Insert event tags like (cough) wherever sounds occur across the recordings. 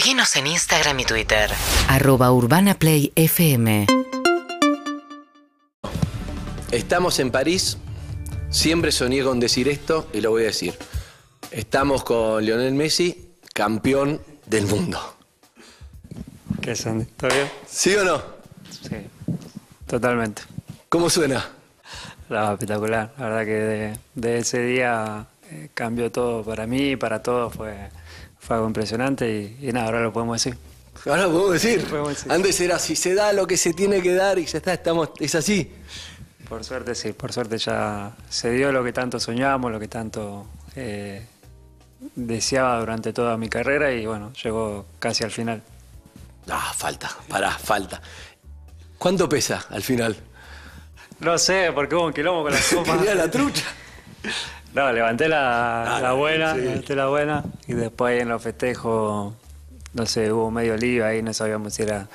Seguinos en Instagram y Twitter. Arroba Urbana Play FM. Estamos en París. Siempre soñé con decir esto y lo voy a decir. Estamos con Lionel Messi, campeón del mundo. ¿Qué Sandy? ¿Todo bien? ¿Sí o no? Sí, totalmente. ¿Cómo suena? No, espectacular. La verdad que de, de ese día eh, cambió todo para mí y para todos. Fue, fue algo impresionante y, y nada, ahora lo podemos decir. Ahora lo podemos decir. (laughs) Podemos decir. Antes era si se da lo que se tiene que dar y ya está, estamos, es así. Por suerte sí, por suerte ya se dio lo que tanto soñamos, lo que tanto eh, deseaba durante toda mi carrera y bueno, llegó casi al final. Ah, falta, pará, falta. ¿Cuánto pesa al final? No sé, porque hubo un quilombo con la. (laughs) Tenía la trucha. (laughs) No, levanté la, Ah, la buena, sí. levanté la buena y después en los festejos, no sé, hubo medio lío ahí, no sabíamos si era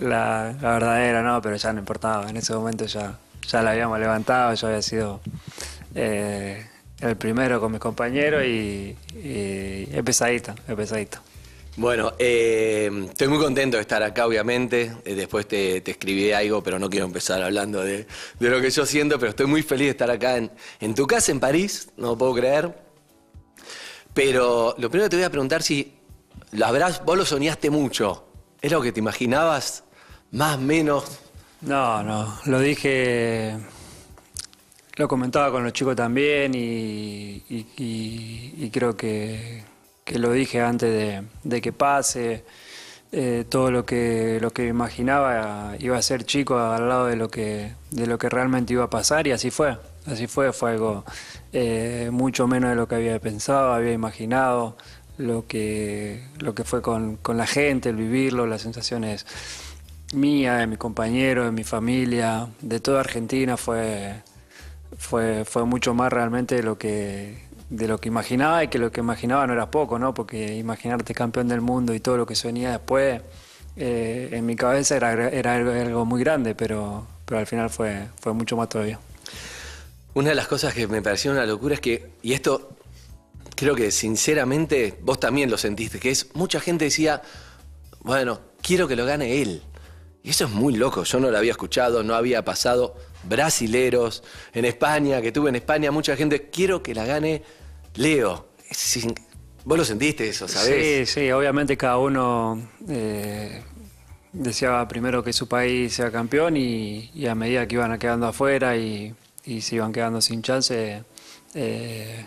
la, la verdadera no, pero ya no importaba. En ese momento ya, ya la habíamos levantado, yo había sido eh, el primero con mis compañeros y, y es pesadito, es pesadito. Bueno, eh, estoy muy contento de estar acá, obviamente. Eh, después te, te escribí algo, pero no quiero empezar hablando de, de lo que yo siento, pero estoy muy feliz de estar acá en, en tu casa en París, no lo puedo creer. Pero lo primero que te voy a preguntar si lo habrás, vos lo soñaste mucho. ¿Es lo que te imaginabas? Más, menos. No, no, lo dije, lo comentaba con los chicos también y- y creo que, que lo dije antes de, que pase. Eh, todo lo que, lo que imaginaba iba a ser chico al lado de lo que, de lo que realmente iba a pasar y así fue. Así fue, fue algo eh, mucho menos de lo que había pensado, había imaginado, lo que, lo que fue con, con la gente, el vivirlo, las sensaciones mía, de mi compañero, de mi familia, de toda Argentina fue, fue, fue mucho más realmente de lo que de lo que imaginaba y que lo que imaginaba no era poco, ¿no? Porque imaginarte campeón del mundo y todo lo que venía después, eh, en mi cabeza era, era algo, algo muy grande, pero, pero al final fue, fue mucho más todavía. Una de las cosas que me pareció una locura es que, y esto creo que sinceramente vos también lo sentiste, que es mucha gente decía, bueno, quiero que lo gane él. Y eso es muy loco, yo no lo había escuchado, no había pasado. Brasileros, en España, que tuve en España, mucha gente, quiero que la gane Leo. Vos lo sentiste eso, ¿sabés? Sí, sí, obviamente cada uno eh, deseaba primero que su país sea campeón y, a medida que iban quedando afuera y, se iban quedando sin chance, eh,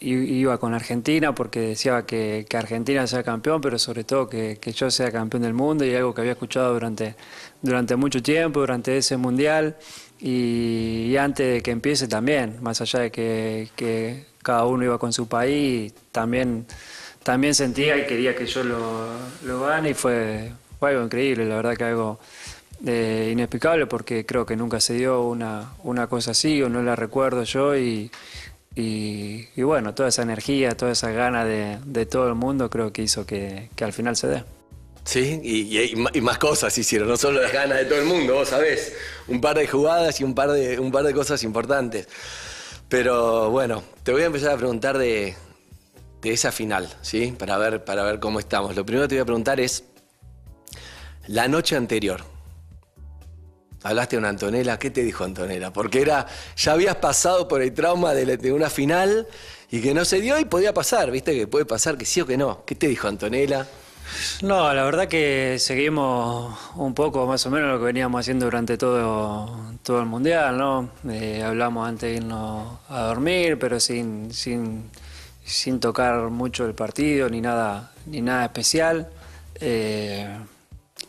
iba con Argentina porque deseaba que, Argentina sea campeón, pero sobre todo que, que yo sea campeón del mundo y algo que había escuchado durante, durante mucho tiempo, durante ese mundial y, antes de que empiece también, más allá de que, que cada uno iba con su país, también, también sentía y quería que yo lo, lo gane y fue, fue algo increíble, la verdad que algo eh, inexplicable porque creo que nunca se dio una, una cosa así o no la recuerdo yo y, y, bueno, toda esa energía, toda esa gana de, de todo el mundo creo que hizo que, que al final se dé. Sí, y más cosas hicieron, no solo las ganas de todo el mundo, vos sabés. Un par de jugadas y un par de, un par de cosas importantes. Pero bueno, te voy a empezar a preguntar de, de esa final, ¿sí? Para ver, para ver cómo estamos. Lo primero que te voy a preguntar es, la noche anterior, hablaste con Antonella, ¿qué te dijo Antonella? Porque era, ya habías pasado por el trauma de, una final y que no se dio y podía pasar, ¿viste? Que puede pasar que sí o que no. ¿Qué te dijo Antonella? No, la verdad que seguimos un poco más o menos lo que veníamos haciendo durante todo, todo el mundial, ¿no? Eh, hablamos antes de irnos a dormir, pero sin, sin, sin tocar mucho el partido ni nada, ni nada especial. Eh,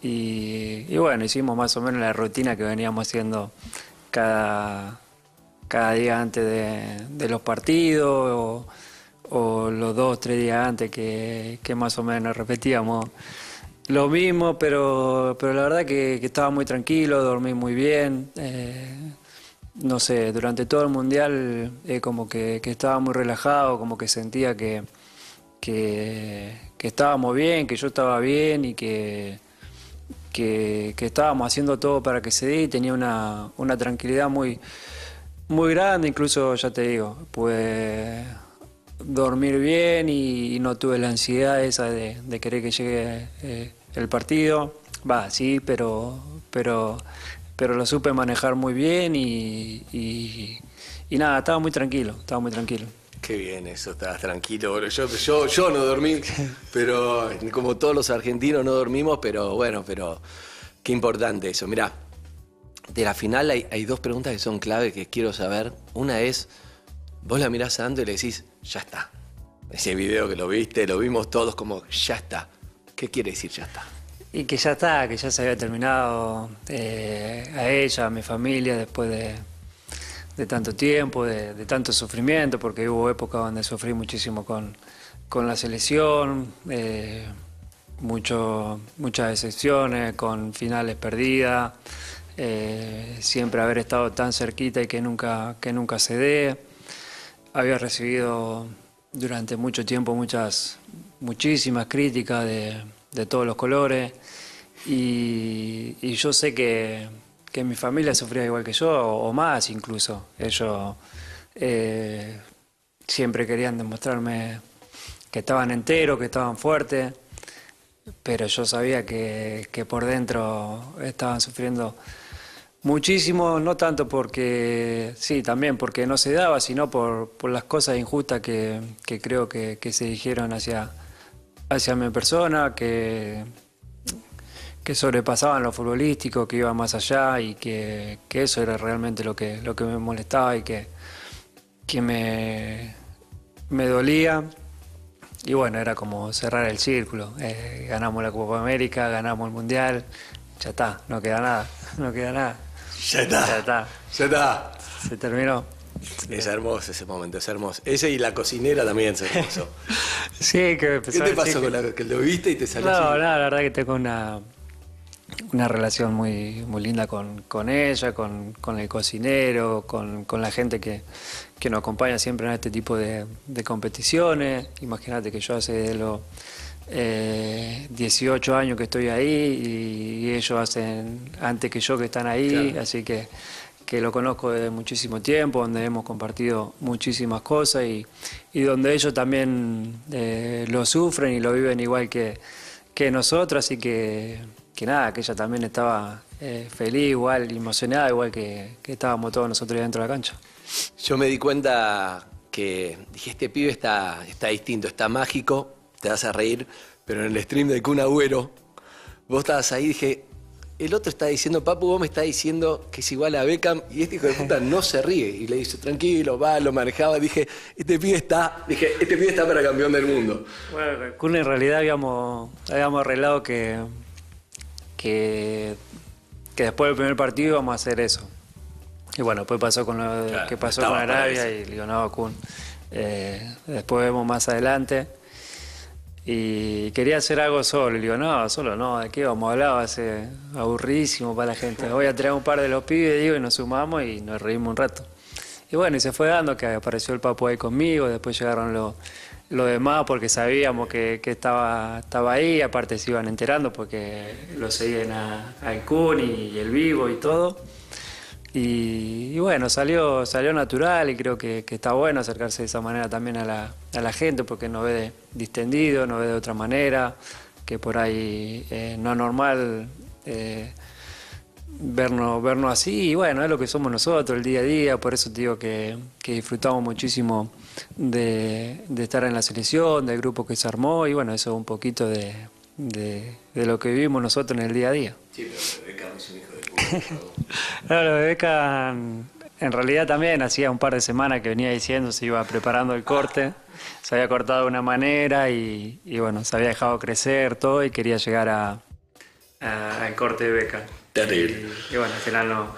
y, bueno, hicimos más o menos la rutina que veníamos haciendo cada, cada día antes de, los partidos o, o los dos, tres días antes que, más o menos repetíamos lo mismo, pero, pero la verdad que, estaba muy tranquilo, dormí muy bien. eh, no sé, durante todo el mundial eh, como que, estaba muy relajado, como que sentía que, que estábamos bien, que yo estaba bien y que, que, estábamos haciendo todo para que se dé y tenía una, una tranquilidad muy, muy grande, incluso ya te digo, pues dormir bien y, no tuve la ansiedad esa de, querer que llegue eh, el partido. Va, sí, pero, pero, pero lo supe manejar muy bien y, y nada, estaba muy tranquilo, estaba muy tranquilo. Qué bien eso, estabas tranquilo. Yo, yo, yo no dormí, pero como todos los argentinos no dormimos, pero bueno, pero qué importante eso. Mirá, de la final hay, dos preguntas que son clave que quiero saber. Una es, vos la mirás a Ando y le decís, ya está. Ese video que lo viste, lo vimos todos como, ya está. ¿Qué quiere decir ya está? Y que ya está, que ya se había terminado eh, a ella, a mi familia, después de de tanto tiempo, de, tanto sufrimiento, porque hubo épocas donde sufrí muchísimo con, la selección, eh, mucho, muchas excepciones, con finales perdidas, eh, siempre haber estado tan cerquita y que nunca, que nunca se. Había recibido durante mucho tiempo muchas, muchísimas críticas de, todos los colores y yo sé que que mi familia sufría igual que yo, o, más incluso. Ellos eh, siempre querían demostrarme que estaban enteros, que estaban fuertes, pero yo sabía que, por dentro estaban sufriendo muchísimo, no tanto porque, sí, también porque no se daba, sino por, las cosas injustas que, creo que, que, se dijeron hacia, hacia mi persona, que que sobrepasaban lo futbolístico, que iba más allá y que, eso era realmente lo que, lo que me molestaba y que, que me, me dolía. Y bueno, era como cerrar el círculo. Eh, ganamos la Copa América, ganamos el Mundial, ya está, no queda nada, (laughs) no queda nada. Ya está. Ya está. Ya está. Se terminó. Es hermoso ese momento, es hermoso. Ese y la cocinera también es hermoso. (laughs) sí, que ¿Qué te pasó con la que lo viste y te salió No, no, la verdad que tengo una, una relación muy, muy linda con, ella, con, el cocinero, con, la gente que, nos acompaña siempre en este tipo de, competiciones. Imagínate que yo hace los 18 eh, años que estoy ahí y, ellos hacen antes que yo que están ahí, así que, que lo conozco desde muchísimo tiempo, donde hemos compartido muchísimas cosas y, donde ellos también eh, lo sufren y lo viven igual que, que nosotros, así que que nada, que ella también estaba eh, feliz, igual, emocionada, igual que, estábamos todos nosotros dentro de la cancha. Yo me di cuenta que dije, este pibe está, está distinto, está mágico, te vas a reír, pero en el stream de Kun Agüero, vos estabas ahí, dije, el otro está diciendo, Papu, vos me está diciendo que es igual a Beckham, y este hijo de puta no se ríe. Y le dice, tranquilo, va, lo manejaba. Dije, este pibe está, dije, este pibe está para campeón del mundo. Bueno, Kun en realidad habíamos, habíamos arreglado que que, después del primer partido íbamos a hacer eso. Y bueno, después pasó con lo que pasó con Arabia y le no, Kun. Eh, después vemos más adelante. Y quería hacer algo solo. Y digo, no, solo no, ¿de qué vamos a hablar? Va a ser aburridísimo para la gente. Voy a traer un par de los pibes, digo, y nos sumamos y nos reímos un rato. Y bueno, y se fue dando que apareció el Papo ahí conmigo, después llegaron los lo demás porque sabíamos que, estaba, estaba ahí, aparte se iban enterando porque lo seguían a, al Kun y, el Vivo y todo. Y, bueno, salió, salió natural y creo que, está bueno acercarse de esa manera también a la, a la gente porque nos ve distendido, nos ve de otra manera, que por ahí eh, no es normal. Eh, vernos, vernos así y bueno, es lo que somos nosotros el día a día, por eso te digo que, disfrutamos muchísimo de, estar en la selección, del grupo que se armó y bueno, eso es un poquito de, lo que vivimos nosotros en el día a día. Sí, pero Beca es un hijo de puta. (laughs) no, lo de Beca en realidad también hacía un par de semanas que venía diciendo, se iba preparando el corte, se había cortado de una manera y, bueno, se había dejado crecer todo y quería llegar a, al corte de Beca. Terrible. Y, bueno, al final no,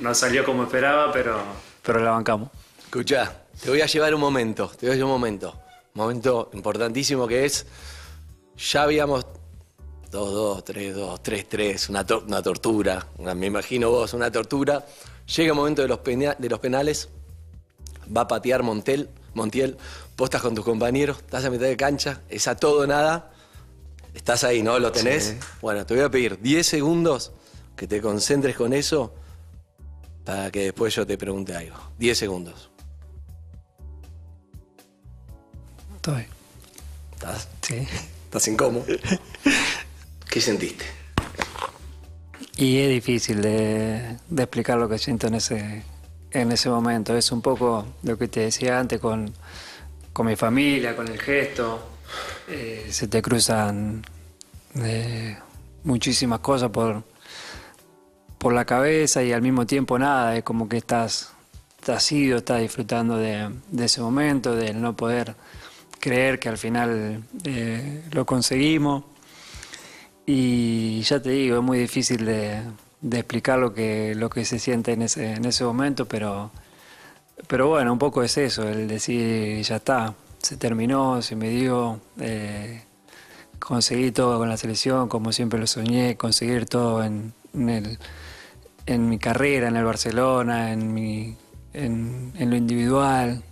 no, salió como esperaba, pero, pero la bancamos. Escucha, te voy a llevar un momento, te voy a llevar un momento. Un momento importantísimo que es, ya habíamos 2-2, 3-2, 3-3, una, una tortura, me imagino vos, una tortura. Llega el momento de los, de los penales, va a patear Montel, Montiel, postas con tus compañeros, estás a mitad de cancha, es a todo nada. Estás ahí, ¿no? ¿Lo tenés? Bueno, te voy a pedir 10 segundos que te concentres con eso para que después yo te pregunte algo. 10 segundos. Estoy. ¿Estás? Sí. ¿Estás incómodo? ¿Qué sentiste? Y es difícil de, de explicar lo que siento en ese, en ese momento. Es un poco lo que te decía antes con, con mi familia, con el gesto. Eh, se te cruzan eh, muchísimas cosas por, por la cabeza y al mismo tiempo nada. Es como que estás, estás ido, estás disfrutando de, de ese momento, del no poder creer que al final eh, lo conseguimos. Y ya te digo, es muy difícil de, explicar lo que, lo que se siente en ese, en ese momento, pero, pero bueno, un poco es eso, el decir ya está, se terminó, se me dio, eh, conseguí todo con la selección, como siempre lo soñé, conseguir todo en, en, el, en mi carrera, en el Barcelona, en, mi, en lo individual,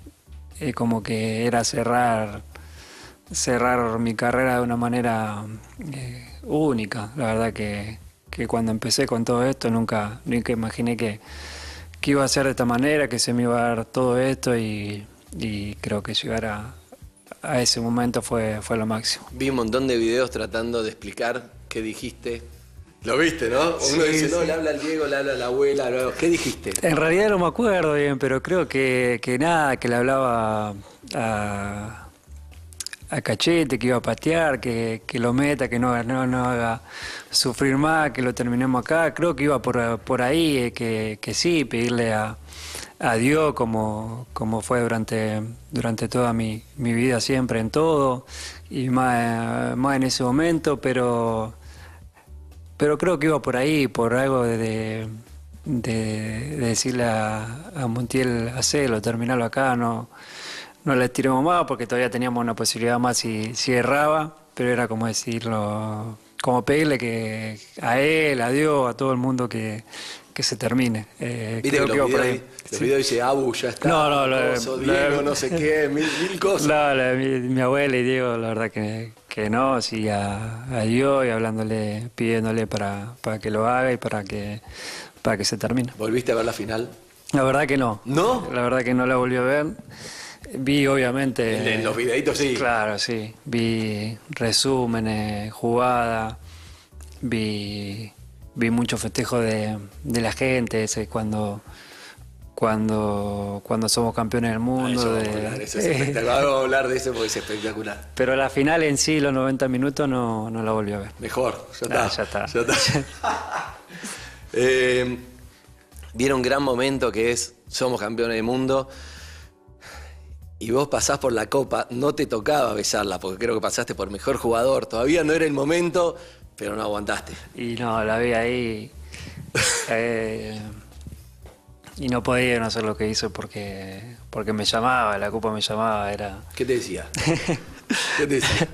eh, como que era cerrar cerrar mi carrera de una manera eh, única. La verdad que, que, cuando empecé con todo esto nunca, nunca imaginé que, que, iba a ser de esta manera, que se me iba a dar todo esto y, y creo que llegar a, a, ese momento fue, fue lo máximo. Vi un montón de videos tratando de explicar qué dijiste. Lo viste, ¿no? Uno Sí, dice, no, le habla al Diego, le habla a la abuela, ¿qué dijiste? En realidad no me acuerdo bien, pero creo que, que nada, que le hablaba a, a Cachete, que iba a patear, que, que lo meta, que no, no, no haga sufrir más, que lo terminemos acá. Creo que iba por, por ahí, eh, que, que sí, pedirle a, a Dios como, como fue durante, durante toda mi, mi vida siempre en todo, y más, más en ese momento, pero, pero creo que iba por ahí, por algo de, de, de decirle a, Montiel, hacelo, terminarlo acá, no, no le tiremos más porque todavía teníamos una posibilidad más si, si erraba, pero era como decirlo, como pedirle que a él, a Dios, a todo el mundo que, que se termine. Eh, Viste creo que que los por ahí. los Sí. videos dice Abu, ya está. No, no, lo- lo- Diego, no sé qué, mil, mil cosas. No, la- mi, mi abuela y Diego, la verdad que, que no, sí, a, a Dios y hablándole, pidiéndole para, para que lo haga y para que, para que se termine. ¿Volviste a ver la final? La verdad que no. ¿No? La verdad que no la volví a ver. Vi obviamente... En los videitos sí. Claro, sí. Vi resúmenes, jugada, vi, vi mucho festejo de, de la gente, ese cuando, cuando, cuando somos campeones del Ah, mundo. eso, de- vamos a hablar, eso es (laughs) espectacular. Vamos a hablar de eso porque es espectacular. Pero la final en sí, los 90 minutos, no, no la volví a ver. Mejor, ya está. Ah, ya está. ya está. (laughs) Eh, viene un gran momento que es somos campeones del mundo y vos pasás por la copa, no te tocaba besarla porque creo que pasaste por mejor jugador, todavía no era el momento, pero no aguantaste. Y no, la vi ahí. (laughs) eh, y no podía no hacer lo que hizo porque, porque me llamaba, la copa me llamaba, era. ¿Qué te decía? (laughs) ¿Qué te decía?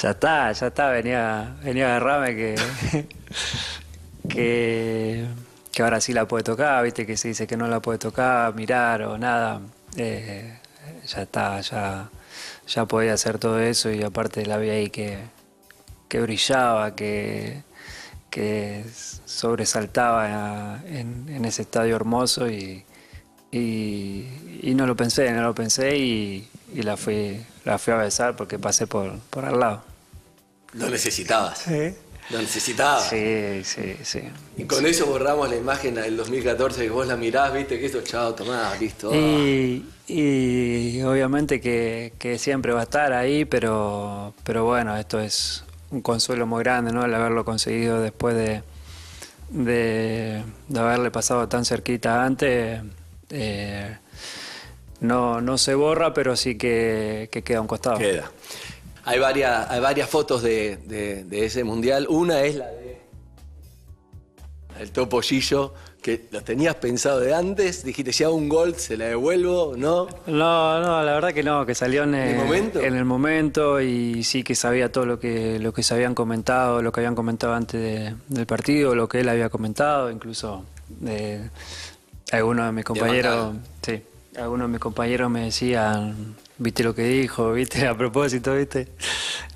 Ya está, ya está, venía, venía a agarrarme que, (laughs) que, que ahora sí la puede tocar, viste que se dice que no la puede tocar, mirar o nada. Eh, ya está, ya, ya podía hacer todo eso y aparte la vi ahí que, que brillaba, que, que sobresaltaba en, en ese estadio hermoso y, y, y no lo pensé, no lo pensé y, y la, fui, la fui a besar porque pasé por, por al lado. Lo necesitabas. Lo necesitabas. Sí, sí, sí. Y con eso borramos la imagen del 2014 que vos la mirás, viste que esto, chao, tomá, listo. Y, y obviamente que, que siempre va a estar ahí, pero, pero bueno, esto es un consuelo muy grande, ¿no? El haberlo conseguido después de, de, haberle pasado tan cerquita antes. eh, no, no se borra, pero sí que, que queda a un costado. Queda. Hay varias, hay varias fotos de, de- ese mundial. Una es la de el Topo Gillo, que lo tenías pensado de antes. Dijiste, si hago un gol, se la devuelvo, ¿no? No, no, la verdad que no, que salió en, ¿En el momento? en el momento y sí que sabía todo lo que, lo que se habían comentado, lo que habían comentado antes de- del partido, lo que él había comentado, incluso eh, algunos de mis compañeros, sí, algunos de mis compañeros me decían, viste lo que dijo, viste a propósito, viste,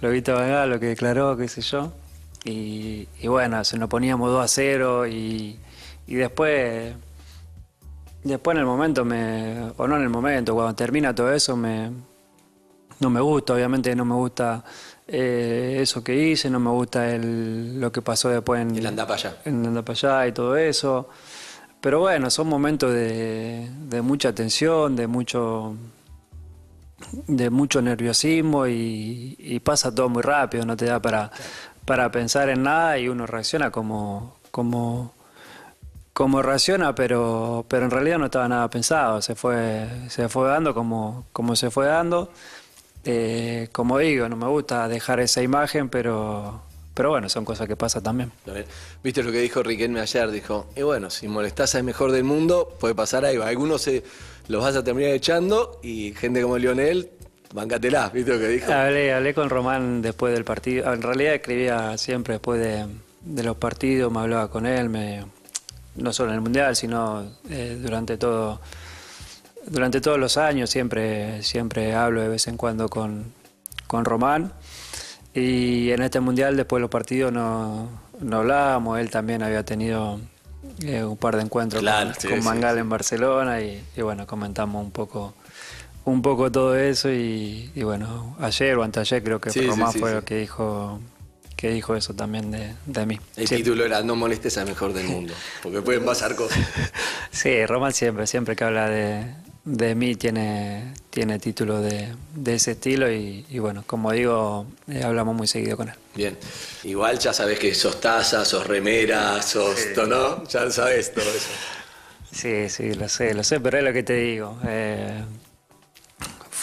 lo viste a lo que declaró, qué sé yo. Y, y bueno, se nos poníamos 2 a 0 y, y después Después en el momento, me, o no en el momento, cuando termina todo eso, me, no me gusta, obviamente no me gusta eh, eso que hice, no me gusta el, lo que pasó después en El anda para allá. en y todo eso. Pero bueno, son momentos de, de mucha tensión, de mucho de mucho nerviosismo y, y pasa todo muy rápido, no te da para, para pensar en nada y uno reacciona como, como, como reacciona, pero, pero en realidad no estaba nada pensado, se fue, se fue dando como, como se fue dando. Eh, como digo, no me gusta dejar esa imagen, pero, pero bueno, son cosas que pasan también. ¿Viste lo que dijo Riquelme ayer? Dijo, y bueno, si molestás al mejor del mundo, puede pasar algo. Algunos se, los vas a terminar echando y gente como Lionel, bancatelá, ¿viste lo que dijo? Hablé, hablé con Román después del partido. En realidad escribía siempre después de, de los partidos, me hablaba con él, me, no solo en el Mundial, sino eh, durante todo durante todos los años siempre, siempre hablo de vez en cuando con, con Román. Y en este Mundial, después de los partidos, no, no hablábamos. Él también había tenido eh, un par de encuentros Claro, con, sí, con sí, Mangal sí. en Barcelona y, y bueno, comentamos un poco un poco todo eso y, y bueno, ayer o anteayer creo que Román fue lo que dijo que dijo eso también de, de mí. El Sí. título era No molestes al mejor del mundo, porque pueden pasar cosas. (laughs) Sí, Román siempre, siempre que habla de, de mí tiene, tiene título de, de ese estilo y, y bueno, como digo, eh, hablamos muy seguido con él. Bien, igual ya sabes que sos taza, sos remera, sos, ¿no? Ya sabes todo eso. Sí, sí, lo sé, lo sé, pero es lo que te digo. eh,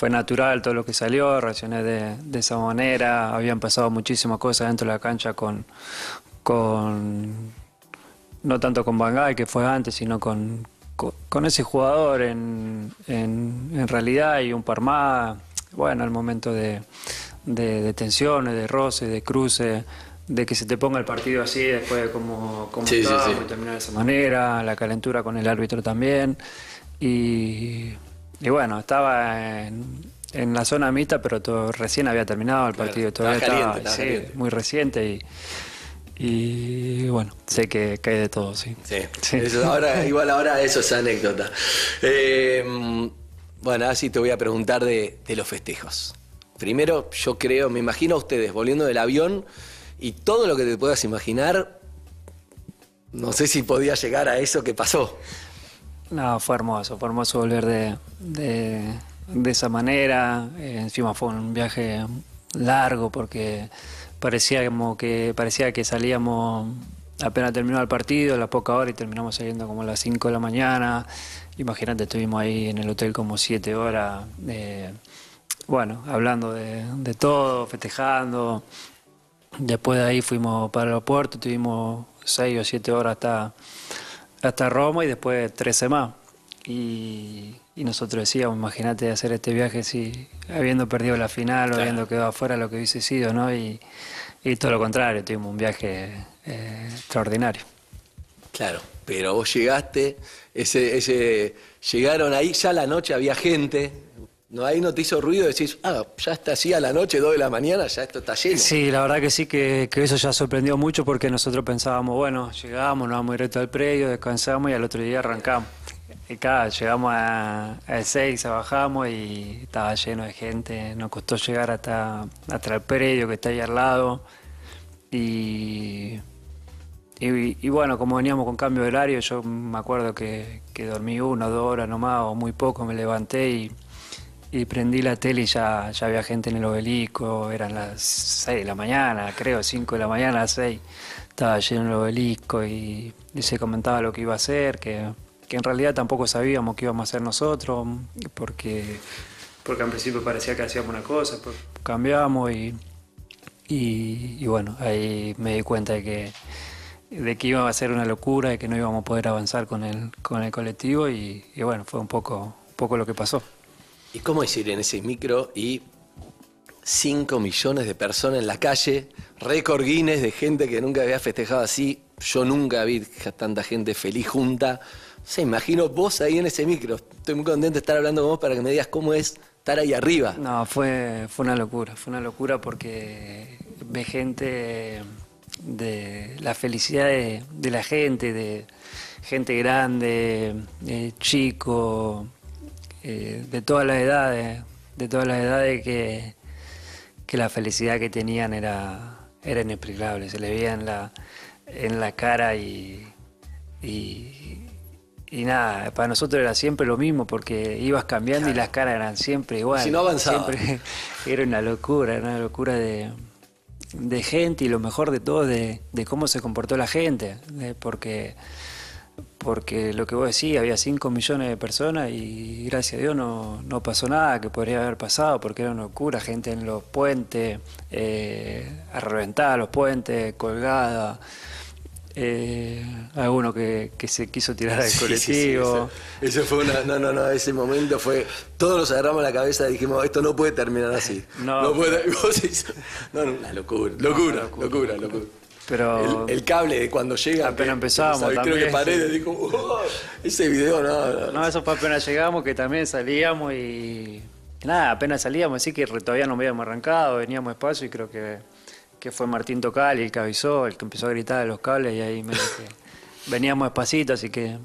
fue natural todo lo que salió, reaccioné de, de esa manera, habían pasado muchísimas cosas dentro de la cancha con, con no tanto con Bangal, que fue antes, sino con, con, con ese jugador en, en, en realidad y un par más. Bueno, el momento de, de, de tensiones, de roce, de cruce, de que se te ponga el partido así después de como, como Sí, sí, sí. terminar de esa manera, la calentura con el árbitro también. Y, y bueno, estaba en, en la zona mixta, pero todo, recién había terminado el Claro, partido. Todavía estaba, estaba sí, caliente. muy reciente y, y bueno, sé que cae de todo, sí. Sí, Sí. Eso, ahora, (laughs) igual ahora eso es anécdota. Eh, bueno, ahora sí te voy a preguntar de, de los festejos. Primero, yo creo, me imagino a ustedes volviendo del avión y todo lo que te puedas imaginar, no sé si podía llegar a eso que pasó. No, fue hermoso, fue hermoso volver de, de, esa manera. Eh, encima fue un viaje largo porque parecía como que parecía que salíamos apenas terminó el partido, a la poca hora y terminamos saliendo como a las 5 de la mañana. Imagínate, estuvimos ahí en el hotel como 7 horas, eh, bueno, hablando de, de todo, festejando. Después de ahí fuimos para el aeropuerto, tuvimos 6 o 7 horas hasta hasta Roma y después 13 más. Y, y nosotros decíamos, imagínate hacer este viaje si habiendo perdido la final o habiendo quedado afuera lo que hubiese sido, ¿no? Y, y todo lo contrario, tuvimos un viaje eh, extraordinario. Claro, pero vos llegaste, ese, ese, llegaron ahí, ya la noche había gente, no, ahí no te hizo ruido, decís, ah, ya está así a la noche, 2 de la mañana, ya esto está lleno. Sí, la verdad que sí, que, que eso ya sorprendió mucho porque nosotros pensábamos, bueno, llegamos, nos vamos directo al predio, descansamos y al otro día arrancamos. Y claro, llegamos a, a 6, bajamos y estaba lleno de gente, nos costó llegar hasta, hasta el predio que está ahí al lado. Y, y, y bueno, como veníamos con cambio de horario, yo me acuerdo que, que dormí una o dos horas nomás, o muy poco, me levanté y, y prendí la tele y ya, ya había gente en el obelisco, eran las 6 de la mañana, creo, 5 de la mañana, las 6, estaba lleno el obelisco y, y se comentaba lo que iba a hacer, que, que en realidad tampoco sabíamos qué íbamos a hacer nosotros, porque, porque al principio parecía que hacíamos una cosa, pues cambiamos y, y, y bueno, ahí me di cuenta de que, de que iba a ser una locura y que no íbamos a poder avanzar con el, con el colectivo y, y bueno, fue un poco, un poco lo que pasó. ¿Y cómo es ir en ese micro y 5 millones de personas en la calle, récord Guinness de gente que nunca había festejado así? Yo nunca vi tanta gente feliz junta. O sea, imagino vos ahí en ese micro. Estoy muy contento de estar hablando con vos para que me digas cómo es estar ahí arriba. No, fue, fue una locura, fue una locura porque ve gente de la felicidad de, de la gente, de gente grande, eh, chico, eh, de todas las edades, de todas las edades que, que la felicidad que tenían era, era inexplicable. Se le veía en la, en la cara y, y, y nada, para nosotros era siempre lo mismo porque ibas cambiando y las caras eran siempre igual. Si no avanzaba. Siempre (laughs) era una locura, era una locura de, de gente y lo mejor de todo de, de cómo se comportó la gente. de- porque, porque lo que vos decís, había 5 millones de personas y gracias a Dios no, no pasó nada que podría haber pasado porque era una locura, gente en los puentes, eh, a reventar los puentes, colgada. Eh, alguno que, que se quiso tirar al (laughs) Sí, sí, sí, colectivo. ese fue una. No, no, no, ese momento fue. Todos nos agarramos la cabeza y dijimos, esto no puede terminar así. No. puede. y (laughs) vos decís, no, no, una locura. Locura, locura, locura. Pero El, el cable de cuando llega. Apenas empezábamos que Creo que Paredes sí. dijo, "Oh, ese video no, no. No, eso fue apenas llegamos, que también salíamos y nada, apenas salíamos, así que todavía no habíamos arrancado, veníamos despacio y creo que, que fue Martín Tocal el que avisó, el que empezó a gritar de los cables y ahí medio que (laughs) veníamos despacito, así que,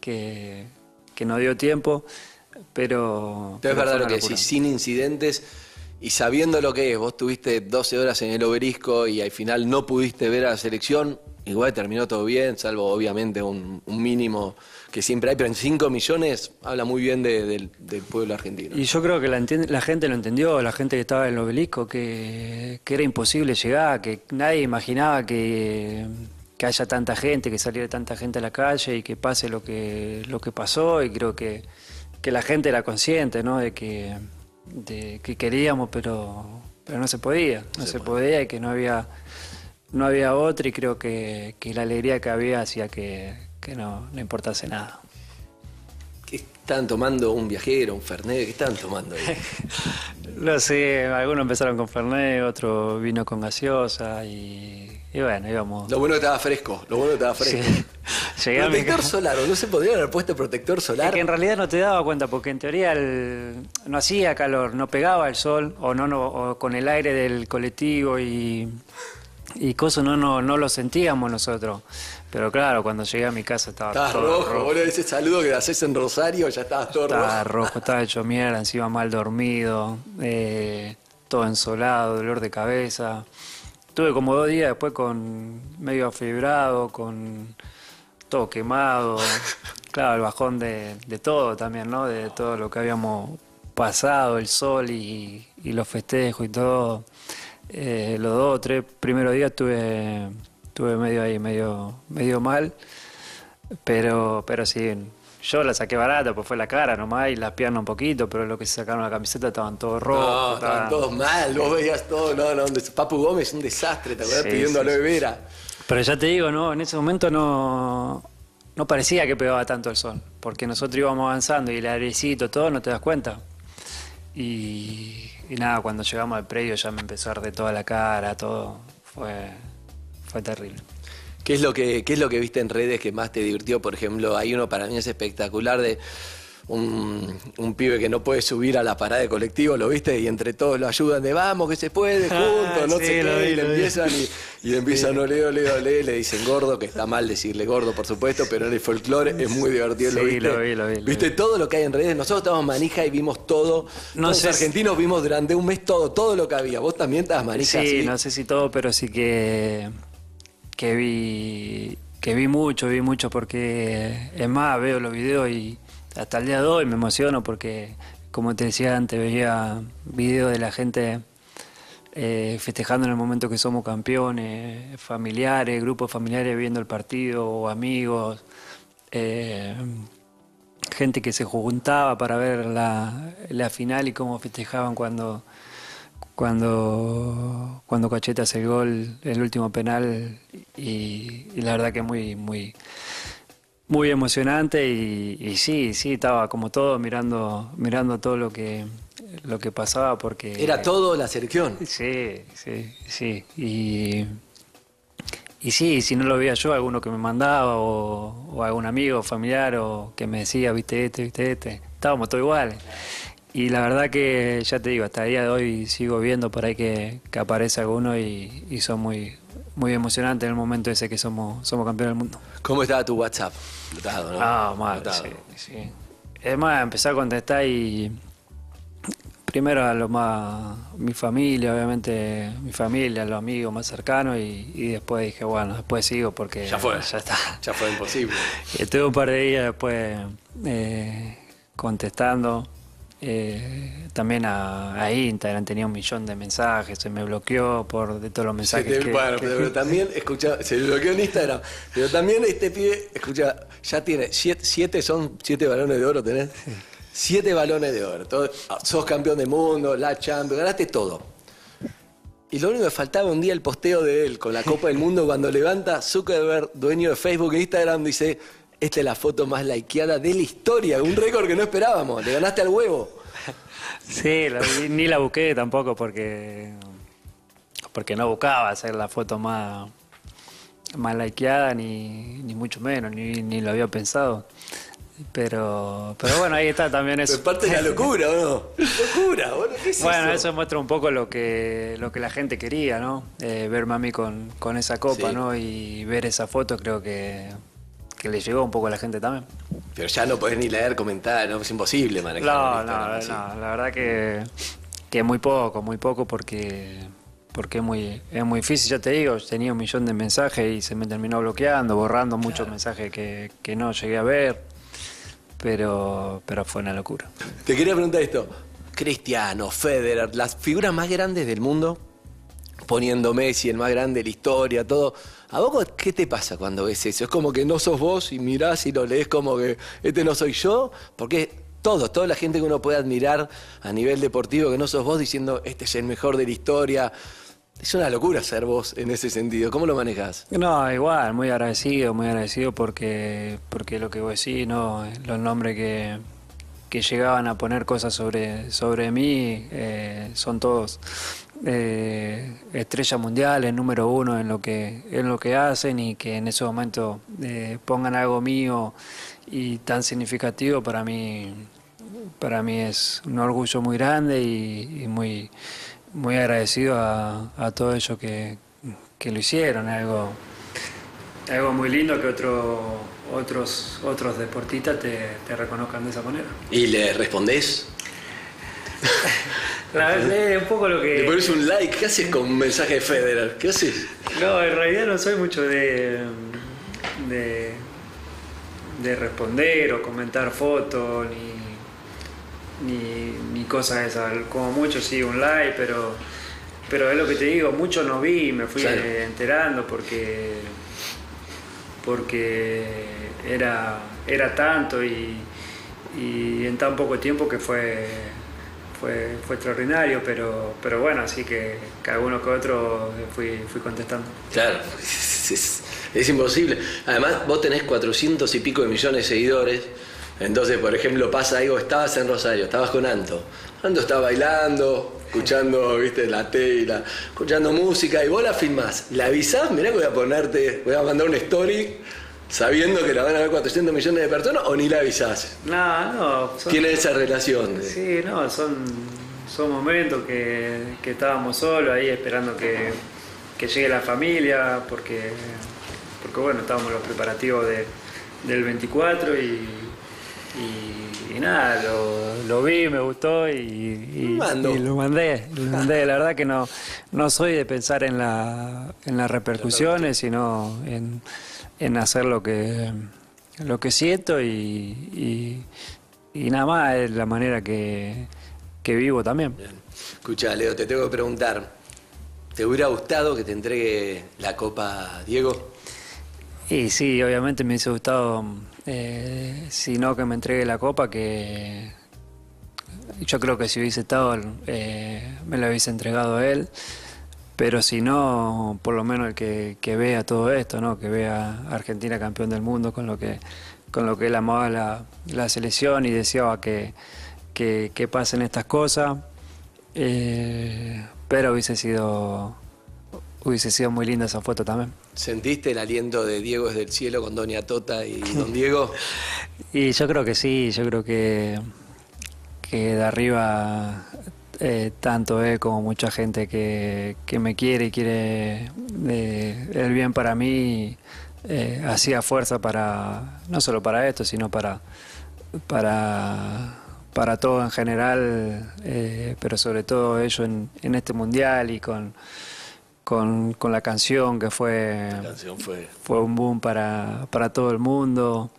que, que nos dio tiempo, pero... Pero es verdad lo que decís, sin incidentes y sabiendo lo que es, vos tuviste 12 horas en el obelisco y al final no pudiste ver a la selección, igual terminó todo bien, salvo obviamente un, mínimo que siempre hay, pero en 5 millones habla muy bien de- del, pueblo argentino. Y yo creo que la, gente lo entendió, la gente que estaba en el obelisco, que, era imposible llegar, que nadie imaginaba que, que haya tanta gente, que saliera tanta gente a la calle y que pase lo que, lo que pasó. Y creo que, que la gente era consciente ¿no? de, que, de que queríamos, pero, pero no se podía. No se, podía y que no había, no había otra. Y creo que, que la alegría que había hacía que, que no, no importase nada. ¿Qué estaban tomando un viajero, un Fernet? ¿Qué estaban tomando ahí? (laughs) No sé, algunos empezaron con Fernet, otro vino con gaseosa y, y bueno, íbamos. Lo bueno que estaba fresco, lo bueno que estaba fresco. (laughs) Sí. Protector solar, ¿o no se podría haber puesto protector Es solar? que en realidad no te daba cuenta, porque en teoría el- no hacía calor, no pegaba el sol, o no, no o con el aire del colectivo y, y cosas no, no, no lo sentíamos nosotros. Pero claro, cuando llegué a mi casa estaba Estabas todo rojo, boludo, ese saludo que haces en Rosario, ya estabas todo Estaba rojo. rojo, (laughs) estaba hecho mierda, encima mal dormido, eh, todo ensolado, dolor de cabeza. Tuve como dos días después con medio afibrado, con todo quemado. (laughs) Claro, el bajón de, de todo también, ¿no? De todo lo que habíamos pasado, el sol y, y los festejos y todo. Eh, los dos o tres primeros días tuve, tuve medio ahí, medio, medio mal. Pero, pero sí, yo la saqué barata, pues fue la cara nomás y las piernas un poquito, pero los que se sacaron la camiseta estaban todos rojos. No, estaban todos mal, vos veías todo, no, no, Papu Gómez, un desastre, ¿te acuerdas? Sí, Pidiendo sí, sí. vera. Pero ya te digo, no, en ese momento no, no parecía que pegaba tanto el sol, porque nosotros íbamos avanzando y el airecito, todo, no te das cuenta. Y, y nada, cuando llegamos al predio ya me empezó a arder toda la cara, todo, fue, fue terrible. ¿Qué es, lo que, ¿Qué es lo que viste en redes que más te divirtió? Por ejemplo, hay uno para mí es espectacular de un, un pibe que no puede subir a la parada de colectivo, ¿lo viste? Y entre todos lo ayudan de vamos, que se puede, (laughs) juntos, no Sí, sé lo qué, vi, y le lo empiezan y, y le empiezan, no leo, leo, leo, le dicen gordo, que está mal decirle gordo, por supuesto, pero en el folclore es muy divertido, ¿lo Sí, viste? lo vi, lo vi, lo ¿Viste vi. todo lo que hay en redes? Nosotros estábamos manija y vimos todo. No los si- argentinos vimos durante un mes todo, todo lo que había. Vos también estabas manija, Sí, ¿sí? no sé si todo, pero sí que, que vi que vi mucho, vi mucho porque es más, veo los videos y hasta el día de hoy me emociono porque, como te decía antes, veía videos de la gente eh, festejando en el momento que somos campeones, familiares, grupos familiares viendo el partido amigos. eh, gente que se juntaba para ver la, la final y cómo festejaban cuando, cuando, cuando hace el gol, el último penal, y, y la verdad que muy, muy, muy emocionante y, y sí, sí, estaba como todo mirando, mirando todo lo que, lo que pasaba porque... Era todo la selección. Sí, sí, sí. Y, y sí, si no lo veía yo, alguno que me mandaba o, o algún amigo, familiar o que me decía, viste este, viste este, estábamos todos iguales. Y la verdad que, ya te digo, hasta el día de hoy sigo viendo por ahí que, que aparece alguno y, y son muy, muy emocionantes en el momento ese que somos, somos campeones del mundo. ¿Cómo estaba tu WhatsApp? Notado, ¿no? Ah, mal, sí, sí. Es más, empecé a contestar y primero a lo más, mi familia, obviamente, mi familia, los amigos más cercanos y, y después dije, bueno, después sigo porque Ya fue. ya está. Ya fue imposible. (laughs) Estuve un par de días después eh, contestando. Eh, también a, a Instagram tenía un millón de mensajes, se me bloqueó por de todos los mensajes te- que, bueno, que- pero también, escucha, se bloqueó en Instagram. Pero también este pibe, escucha, ya tiene siete, siete son siete balones de oro, ¿tenés? Siete balones de oro. Todo- sos campeón del mundo, la Champions, ganaste todo. Y lo único que faltaba un día el posteo de él con la Copa del Mundo cuando levanta Zuckerberg, dueño de Facebook e Instagram, dice, esta es la foto más likeada de la historia, un récord que no esperábamos, le ganaste al huevo. Sí, la- ni- la busqué tampoco porque porque no buscaba hacer la foto más más likeada ni, ni mucho menos, ni, ni lo había pensado. Pero pero bueno, ahí está también eso. es parte de la locura, ¿o no? Locura, bueno, ¿qué es Bueno, eso? eso muestra un poco lo que lo que la gente quería, ¿no? Eh, verme a mí con, con esa copa, Sí. ¿no? Y ver esa foto creo que, que le llegó un poco a la gente también. Pero ya no podés ni leer comentarios, no, es imposible manejar. No, no, no, la verdad que, que muy poco, muy poco porque porque es muy, es muy difícil, ya te digo, tenía un millón de mensajes y se me terminó bloqueando, borrando muchos mensajes que, que no llegué a ver, pero, pero fue una locura. Te quería preguntar esto. Cristiano, Federer, las figuras más grandes del mundo, poniendo Messi, el más grande de la historia, todo. ¿A vos qué te pasa cuando ves eso? Es como que no sos vos y mirás y lo lees como que este no soy yo, porque todos, toda la gente que uno puede admirar a nivel deportivo, que no sos vos diciendo este es el mejor de la historia. Es una locura ser vos en ese sentido. ¿Cómo lo manejás? No, igual, muy agradecido, muy agradecido porque, porque lo que vos decís, no, los nombres que, que llegaban a poner cosas sobre, sobre mí eh, son todos eh, estrellas mundiales, número uno en lo que, en lo que hacen y que en ese momento eh, pongan algo mío y tan significativo para mí, para mí es un orgullo muy grande y, y muy, muy agradecido a, a todo ello que, que lo hicieron, algo, algo muy lindo que otro, otros, otros deportistas te, te reconozcan de esa manera. ¿Y le respondés? (laughs) La verdad es un poco lo ¿Le que... pones un like? ¿Qué haces con un mensaje de Federer? ¿Qué haces? No, en realidad no soy mucho de, de, de responder o comentar fotos ni, ni, ni cosas esas. Como mucho sí un like, pero, pero es lo que te digo, mucho no vi, me fui Claro. eh, enterando porque, porque era, era tanto y, y en tan poco tiempo que fue, fue, extraordinario, pero, pero bueno, así que, que alguno que otro fui, fui contestando. Claro, (laughs) es, imposible. Además, vos tenés 400 y pico de millones de seguidores. Entonces, por ejemplo, pasa algo, estabas en Rosario, estabas con Anto. Anto está bailando, escuchando, viste, la tela, escuchando música, y vos la filmás. ¿La avisás? Mirá que voy a ponerte, voy a mandar una story sabiendo que la van a ver 400 millones de personas, o ni la avisás. No, no. son- Tiene esa relación. de- Sí, no, son, son momentos que, que estábamos solos ahí esperando que, que llegue la familia, porque, porque bueno, estábamos en los preparativos de- del 24 y, y, y nada, lo, lo vi, me gustó y, y- y lo mandé. Lo mandé. La verdad que no, no soy de pensar en, la, en las repercusiones, sino en, en hacer lo que, lo que siento y, y, y nada más es la manera que, que vivo también. Escucha, Leo, te tengo que preguntar. ¿Te hubiera gustado que te entregue la copa Diego? Y sí, obviamente me hubiese gustado, eh, si no que me entregue la copa, que yo creo que si hubiese estado, eh, me la hubiese entregado a él. Pero si no, por lo menos el que, que vea todo esto, ¿no? que vea a Argentina campeón del mundo con lo que, con lo que él amaba la, la selección y deseaba que, que, que pasen estas cosas. Eh, pero hubiese sido, hubiese sido muy linda esa foto también. ¿Sentiste el aliento de Diego desde el cielo con Doña Tota y (laughs) Don Diego? Y yo creo que sí, yo creo que, que de arriba eh, tanto él como mucha gente que, que me quiere y quiere eh, el bien para mí, eh, hacía fuerza para, no solo para esto, sino para, para, para todo en general, pero sobre todo ellos en, en este mundial y con, con, con la canción que fue, La canción fue. fue un boom para, para todo el mundo.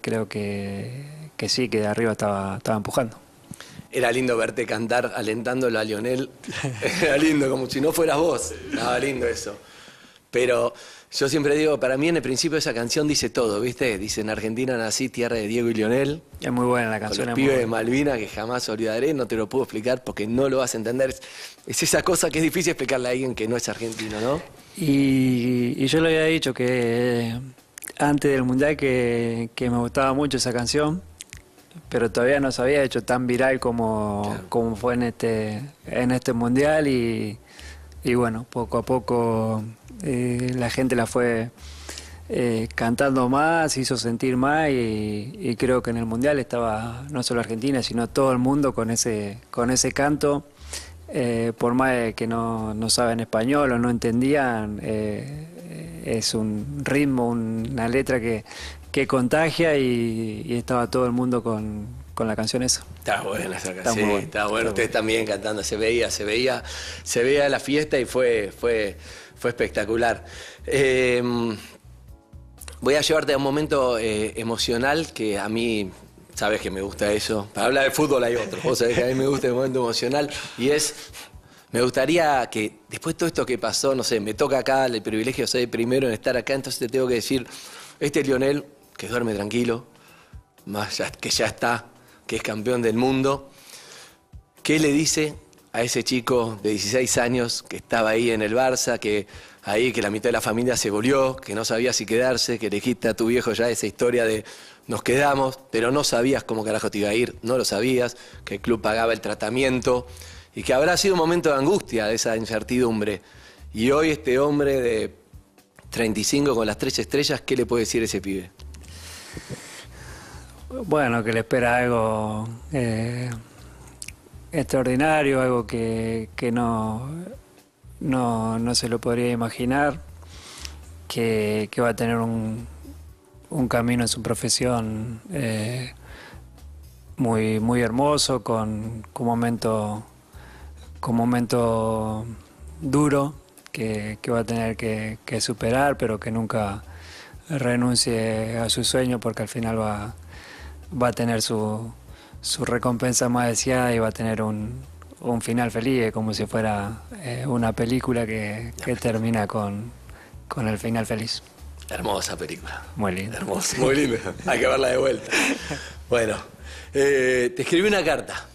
Creo que, que sí, que de arriba estaba, estaba empujando. Era lindo verte cantar alentándolo a Lionel. (laughs) Era lindo, como si no fueras vos. Estaba lindo eso. Pero yo siempre digo, para mí en el principio esa canción dice todo, ¿viste? Dice en Argentina nací, tierra de Diego y Lionel. Es muy buena la Con canción. los es muy pibes de. Malvina que jamás olvidaré, no te lo puedo explicar porque no lo vas a entender. Es, es esa cosa que es difícil explicarle a alguien que no es argentino, ¿no? Y, y yo le había dicho que eh, antes del mundial que, que me gustaba mucho esa canción, pero todavía no se había hecho tan viral como, Claro. como fue en este, en este mundial y, y bueno, poco a poco eh, la gente la fue eh, cantando más, hizo sentir más y, y creo que en el mundial estaba no solo Argentina, sino todo el mundo con ese, con ese canto. Eh, por más que no, no saben español o no entendían, es un ritmo, una letra que, que contagia y, y estaba todo el mundo con, con la canción esa. Está buena esa Está canción. muy Sí, buena. está bueno. Ustedes también cantando, se veía, se veía, se veía la fiesta y fue, fue, fue espectacular. Eh, voy a llevarte a un momento eh, emocional que a mí, sabes que me gusta eso. Para hablar de fútbol hay otro. Vos sabés que a mí me gusta el momento emocional y es. Me gustaría que después de todo esto que pasó, no sé, me toca acá el privilegio de ser el primero en estar acá, entonces te tengo que decir, este es Lionel, que duerme tranquilo, más que ya está, que es campeón del mundo. ¿Qué le dice a ese chico de 16 años que estaba ahí en el Barça, que ahí que la mitad de la familia se volvió, que no sabía si quedarse, que le dijiste a tu viejo ya esa historia de nos quedamos, pero no sabías cómo carajo te iba a ir, no lo sabías, que el club pagaba el tratamiento y que habrá sido un momento de angustia, de esa incertidumbre. Y hoy este hombre de 35 con las tres estrellas, ¿qué le puede decir ese pibe? Bueno, que le espera algo eh, extraordinario, algo que, no, no, no se lo podría imaginar, que, que va a tener un, un camino en su profesión eh, muy, muy hermoso, con, con momento, con momento duro que, que va a tener que, que superar, pero que nunca renuncie a su sueño porque al final va, va a tener su, su recompensa más deseada y va a tener un, un final feliz, como si fuera eh, una película que, que termina con, con el final feliz. Hermosa película. Muy lindo. Hermoso, muy lindo. Hay que verla de vuelta. Bueno, eh, te escribí una carta.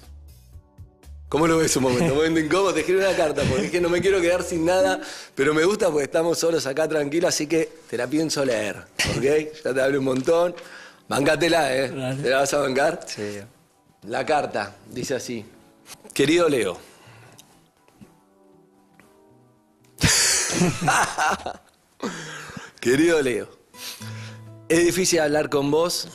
¿Cómo lo ves un momento? Un momento incómodo, te escribí una carta porque es que no me quiero quedar sin nada, pero me gusta porque estamos solos acá tranquilos, así que te la pienso leer, ¿ok? Ya te hablé un montón. Bancátela, ¿eh? ¿Te la vas a bancar? Sí. La carta dice así. Querido Leo. (laughs) Querido Leo. Es difícil hablar con vos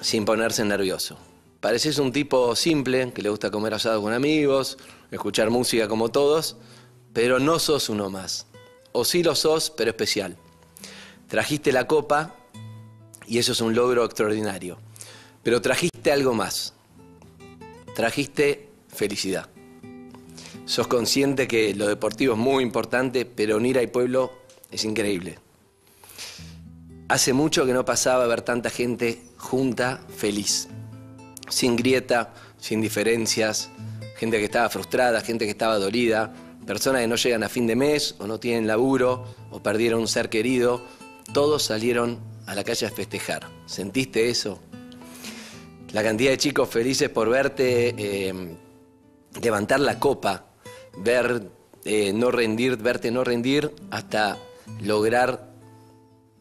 sin ponerse nervioso. Pareces un tipo simple, que le gusta comer asado con amigos, escuchar música como todos, pero no sos uno más. O sí lo sos, pero especial. Trajiste la copa y eso es un logro extraordinario. Pero trajiste algo más. Trajiste felicidad. Sos consciente que lo deportivo es muy importante, pero unir al pueblo es increíble. Hace mucho que no pasaba a ver tanta gente junta, feliz. Sin grieta, sin diferencias. Gente que estaba frustrada, gente que estaba dolida. Personas que no llegan a fin de mes o no tienen laburo o perdieron un ser querido. Todos salieron a la calle a festejar. ¿Sentiste eso? La cantidad de chicos felices por verte eh, levantar la copa, ver eh, no rendir, verte no rendir, hasta lograr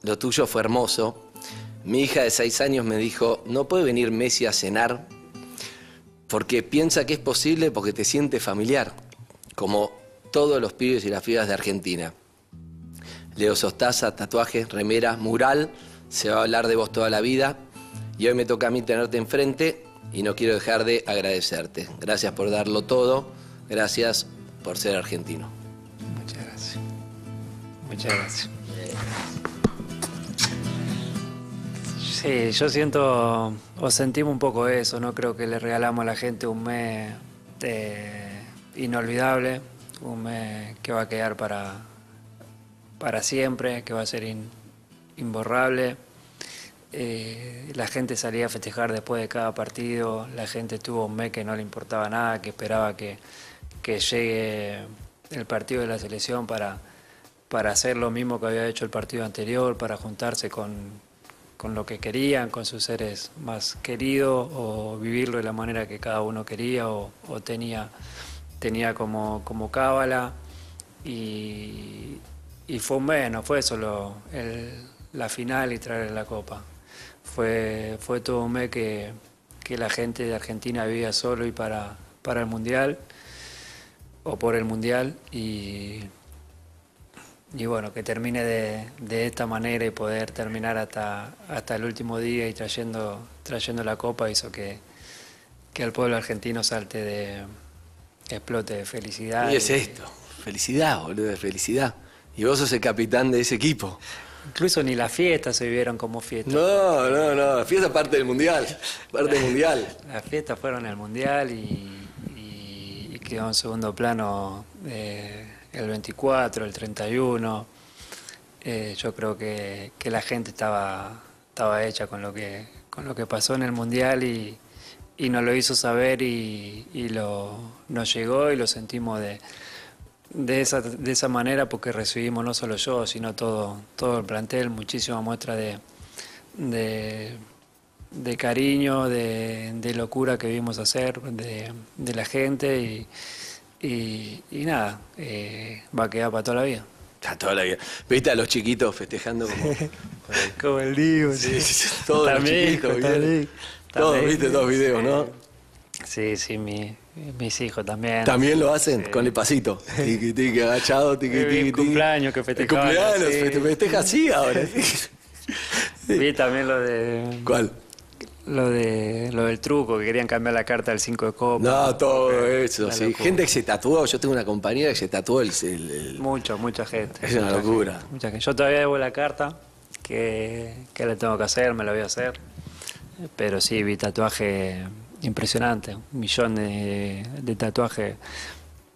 lo tuyo fue hermoso. Mi hija de seis años me dijo, no puede venir Messi a cenar porque piensa que es posible porque te siente familiar, como todos los pibes y las pibas de Argentina. Leo Sostaza, tatuaje, remera, mural, se va a hablar de vos toda la vida y hoy me toca a mí tenerte enfrente y no quiero dejar de agradecerte. Gracias por darlo todo, gracias por ser argentino. Muchas gracias. Muchas gracias. Sí, yo siento o sentimos un poco eso, no creo que le regalamos a la gente un mes eh, inolvidable, un mes que va a quedar para, para siempre, que va a ser in- imborrable. Eh, la gente salía a festejar después de cada partido, la gente tuvo un mes que no le importaba nada, que esperaba que, que llegue el partido de la selección para, para hacer lo mismo que había hecho el partido anterior, para juntarse con, con lo que querían, con sus seres más queridos, o vivirlo de la manera que cada uno quería o, tenía, tenía como, como cábala. Y, fue un mes, no fue solo la final y traer la copa. Fue, fue todo un mes que, que la gente de Argentina vivía solo y para, para el Mundial, o por el Mundial, y, y bueno, que termine de, de esta manera y poder terminar hasta, hasta el último día y trayendo, trayendo la copa hizo que, que el pueblo argentino salte de explote de felicidad. Y es y- esto. Felicidad, boludo, felicidad. Y vos sos el capitán de ese equipo. Incluso ni las fiestas se vivieron como fiestas. No, no, no. Fiesta parte del mundial. Parte del mundial. (laughs) Las fiestas fueron el Mundial y, y- y quedó en segundo plano eh, el 24, el 31. Eh, yo creo que, que la gente estaba, estaba hecha con lo, que, con lo que pasó en el Mundial y, y nos lo hizo saber y, y lo, nos llegó y lo sentimos de, de, esa, de esa manera porque recibimos no solo yo, sino todo, todo el plantel, muchísima muestra de, de, de cariño, de, locura que vimos hacer de, de la gente y, y, y nada, eh, va a quedar para toda la vida. Está toda la vida. ¿Viste a los chiquitos festejando como. (laughs) Como el Diego, Sí, sí, sí, todos los También, chiquitos, también. Todos, También. viste, dos videos, ¿no? Sí, sí, mi- mis hijos también. También lo hacen con el pasito. Tiqui, tiqui, agachado, tiqui, El tiqui, tiqui. cumpleaños que festejaban El cumpleaños, festeja así ahora. (laughs) Vi también lo de ¿Cuál? Lo de lo del truco, que querían cambiar la carta del 5 de copa. No, todo eso, sí. locura. Gente que se tatuó. Yo tengo una compañera que se tatuó el. el- el- Mucho, mucha gente. Es una mucha locura. gente, mucha gente. Yo todavía debo la carta, que, que le tengo que hacer, me la voy a hacer. Pero sí, vi tatuaje impresionante, un millón de, de tatuajes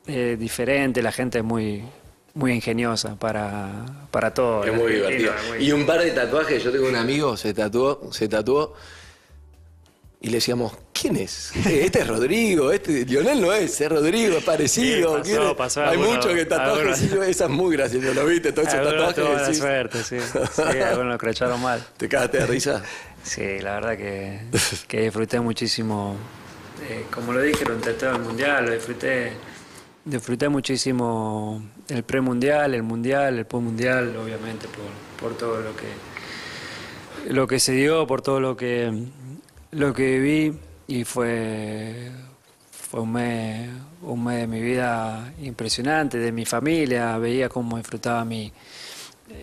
eh, diferentes, la gente es muy, muy ingeniosa para, para todo. Es muy divertido. Y un par de tatuajes. Yo tengo un amigo, se tatuó, se tatuó. Y le decíamos, ¿quién es? Eh, Este es Rodrigo, este Lionel no es, es Rodrigo, es parecido. Sí, pasó, pasó Hay muchos que tatuajes, sí, esa es muy graciosa, ¿lo viste? Todos esos Algunos tuvo la suerte, sí. Sí, algunos lo crecharon mal. (laughs) ¿Te cagaste de risa? Sí, la verdad que, que disfruté muchísimo, eh, como lo dije, durante todo el mundial, lo disfruté, disfruté muchísimo el premundial, el mundial, el postmundial, obviamente por, por todo lo que lo que se dio, por todo lo que lo que viví y fue fue un mes, un mes de mi vida impresionante, de mi familia, veía cómo disfrutaba mi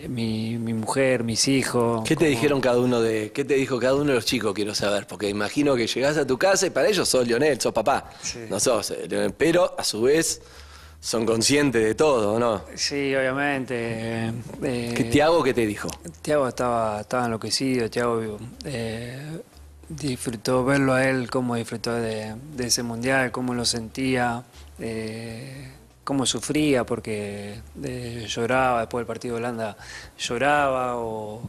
mi, mi mujer, mis hijos. ¿Qué te cómo- dijeron cada uno de, qué te dijo cada uno de los chicos? Quiero saber, porque imagino que llegás a tu casa y para ellos sos Lionel, sos papá. Sí. No sos eh, pero a su vez son conscientes de todo, ¿no? Sí, obviamente. eh, ¿Qué Tiago qué te dijo? Tiago estaba, estaba enloquecido, Tiago eh, disfrutó verlo a él, cómo disfrutó de, ese mundial, cómo lo sentía, eh, cómo sufría porque eh, lloraba, después del partido de Holanda lloraba, o,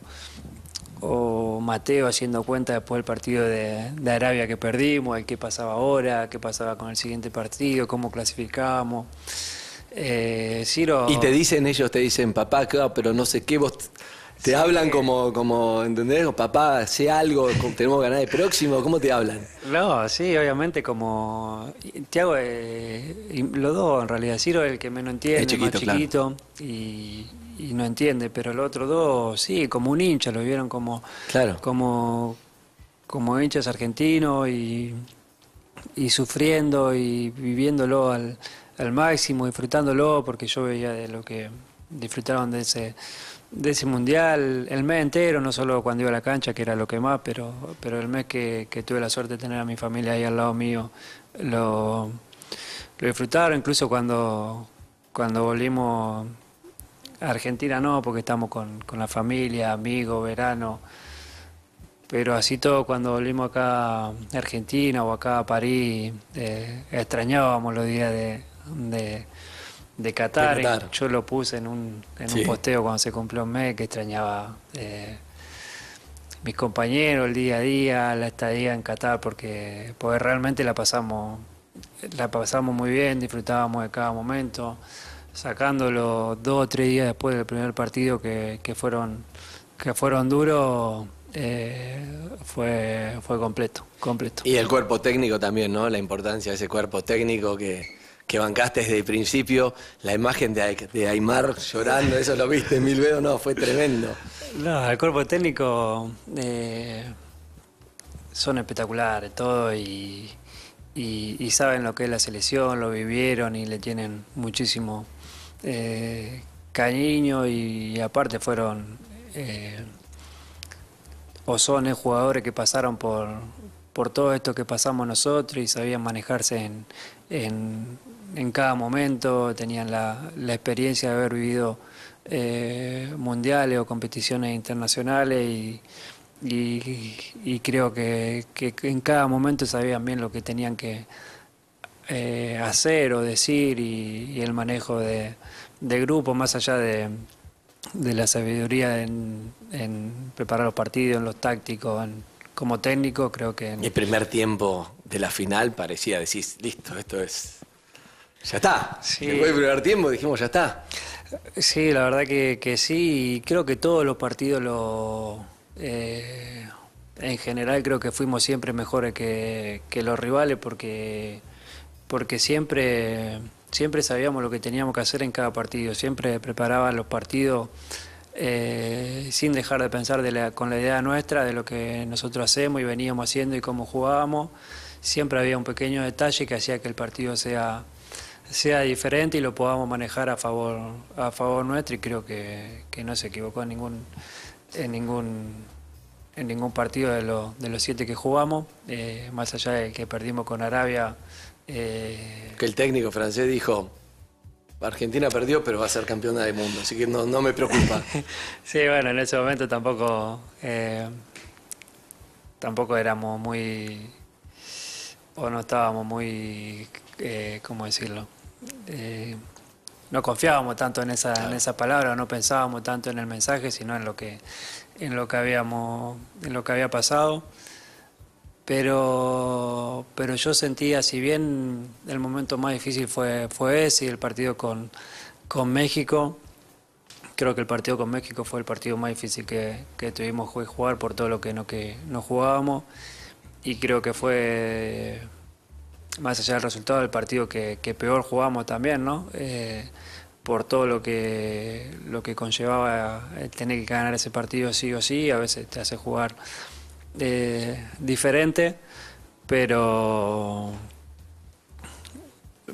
Mateo haciendo cuenta después del partido de, Arabia que perdimos, el qué pasaba ahora, qué pasaba con el siguiente partido, cómo clasificábamos. Eh, Y te dicen, ellos te dicen, papá, claro, pero no sé qué, vos te hablan como, como, ¿entendés? Papá, sé algo, tenemos ganar el próximo, ¿cómo te hablan? No, sí, obviamente como Tiago, los dos en realidad, Ciro es el que menos entiende, Es chiquito, más claro. chiquito y, y no entiende, pero los otros dos sí, como un hincha, lo vieron como, Claro. como, como hinchas argentinos y, y sufriendo y viviéndolo al, al máximo, disfrutándolo, porque yo veía de lo que disfrutaron de ese de ese mundial el mes entero, no solo cuando iba a la cancha, que era lo que más, pero, pero el mes que, tuve la suerte de tener a mi familia ahí al lado mío, lo, lo disfrutaron, incluso cuando, cuando volvimos a Argentina no, porque estamos con, con la familia, amigos, verano, pero así todo cuando volvimos acá a Argentina o acá a París, eh, extrañábamos los días de, de Qatar. De Qatar. Yo lo puse en un, en Sí. un posteo cuando se cumplió un mes que extrañaba eh, mis compañeros, el día a día, la estadía en Qatar, porque, porque realmente la pasamos, la pasamos muy bien, disfrutábamos de cada momento, sacándolo dos o tres días después del primer partido que, que fueron, que fueron duros, eh, fue, fue completo, completo. Y el cuerpo técnico también, ¿no? La importancia de ese cuerpo técnico que, que bancaste desde el principio. La imagen de, Ay- de Aymar llorando, eso lo viste mil veces, no, fue tremendo. No, el cuerpo técnico eh, son espectaculares, todo, y, saben lo que es la selección, lo vivieron y le tienen muchísimo eh, cariño y, aparte fueron eh, o son jugadores que pasaron por, por todo esto que pasamos nosotros y sabían manejarse en, en, en cada momento, tenían la, la experiencia de haber vivido eh, mundiales o competiciones internacionales y, y- creo que, que en cada momento sabían bien lo que tenían que eh, hacer o decir y, y el manejo de, de grupo, más allá de, de la sabiduría en, en preparar los partidos, en los tácticos, en- como técnico, creo que El primer tiempo de la final parecía decir, listo, esto es. Ya está. Sí. Después del primer tiempo dijimos, ya está. Sí, la verdad que, que sí, y creo que todos los partidos lo, eh, en general creo que fuimos siempre mejores que, que los rivales porque, porque siempre, siempre sabíamos lo que teníamos que hacer en cada partido, siempre preparaban los partidos eh, sin dejar de pensar con la idea nuestra de lo que nosotros hacemos y veníamos haciendo y cómo jugábamos. Siempre había un pequeño detalle que hacía que el partido sea sea diferente y lo podamos manejar a favor a favor nuestro y creo que, que no se equivocó en ningún en ningún en ningún partido de, los de los siete que jugamos eh, más allá de que perdimos con Arabia eh, Que el técnico francés dijo, Argentina perdió, pero va a ser campeona del mundo, así que no, no me preocupa. (laughs) sí bueno en ese momento tampoco eh, tampoco éramos muy o no estábamos muy eh, cómo decirlo Eh, no confiábamos tanto en esa en esa palabra no pensábamos tanto en el mensaje sino en lo que en lo que habíamos en lo que había pasado pero pero yo sentía si bien el momento más difícil fue fue ese el partido con con México creo que el partido con México fue el partido más difícil que, que tuvimos que jugar por todo lo que no que no jugábamos y creo que fue más allá del resultado del partido que, peor jugamos también, ¿no? Eh, por todo lo que lo que conllevaba el tener que ganar ese partido sí o sí, a veces te hace jugar eh, diferente, pero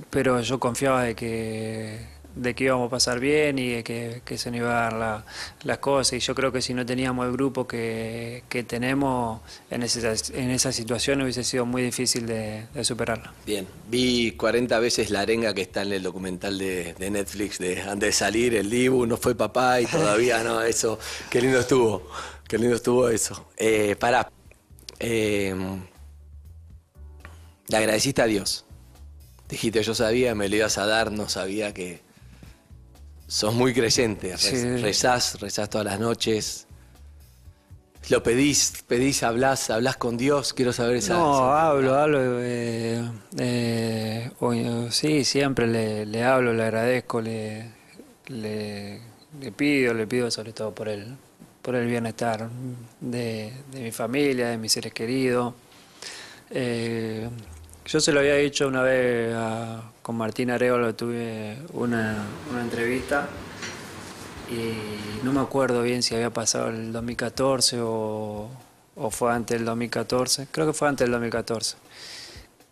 pero yo confiaba de que de que íbamos a pasar bien y de que, que se nos iban a dar la- las cosas y yo creo que si no teníamos el grupo que, que tenemos en esa, en esa situación hubiese sido muy difícil de, de superarla. Bien, vi 40 veces la arenga que está en el documental de, de Netflix de antes de salir, el Dibu, no fue papá y todavía no, eso, qué lindo estuvo, qué lindo estuvo eso. Eh, pará, eh, le agradeciste a Dios, dijiste yo sabía, me lo ibas a dar, no sabía que sos muy creyente, rez- Sí. rezás, rezás todas las noches. Lo pedís, pedís, hablás, hablás con Dios, quiero saber esa... No, esa- hablo, hablo. eh, eh, o- sí, siempre le, le hablo, le agradezco, le, le, le pido, le pido sobre todo por el, por el bienestar de, de mi familia, de mis seres queridos. Eh, yo se lo había dicho una vez a- con Martín Arevalo, tuve una, una entrevista y no me acuerdo bien si había pasado el 2014 o, o fue antes del 2014, creo que fue antes del 2014,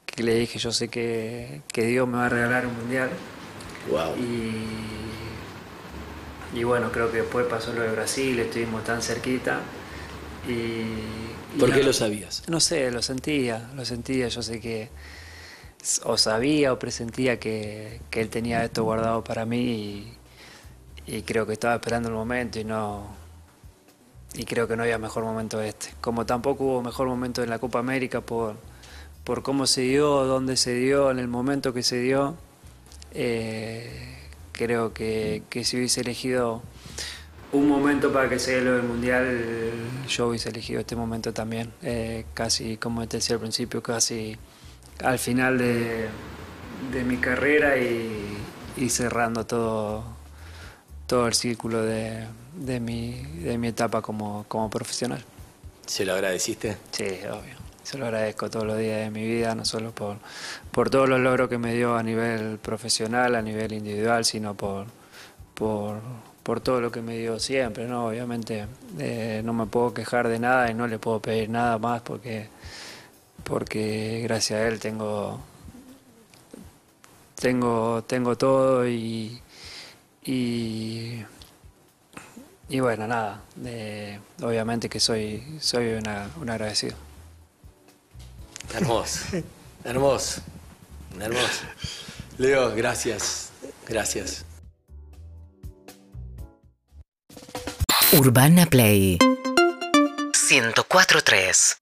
que le dije yo sé que, que Dios me va a regalar un mundial Wow. y, y bueno, creo que después pasó lo de Brasil, estuvimos tan cerquita y... y ¿Por qué lo sabías? no sé, lo sentía, lo sentía, yo sé que o sabía o presentía que, que él tenía esto guardado para mí y, y creo que estaba esperando el momento y no y creo que no había mejor momento este. Como tampoco hubo mejor momento en la Copa América por, por cómo se dio, dónde se dio, en el momento que se dio. Eh, creo que, que, si hubiese elegido un momento para que se dé lo del Mundial, yo hubiese elegido este momento también. Eh, casi, como te decía al principio, casi al final de, de mi carrera y, y cerrando todo, todo el círculo de, de, mi, de mi etapa como, como profesional. ¿Se lo agradeciste? Sí, obvio. Se lo agradezco todos los días de mi vida, no solo por, por todos los logros que me dio a nivel profesional, a nivel individual, sino por, por, por todo lo que me dio siempre. ¿no? Obviamente eh, no me puedo quejar de nada y no le puedo pedir nada más porque, porque gracias a él tengo, tengo, tengo todo y, y y bueno, nada, eh, obviamente que soy, soy un agradecido. Hermoso, hermoso, hermoso. Leo, gracias, gracias. Urbana Play 104.3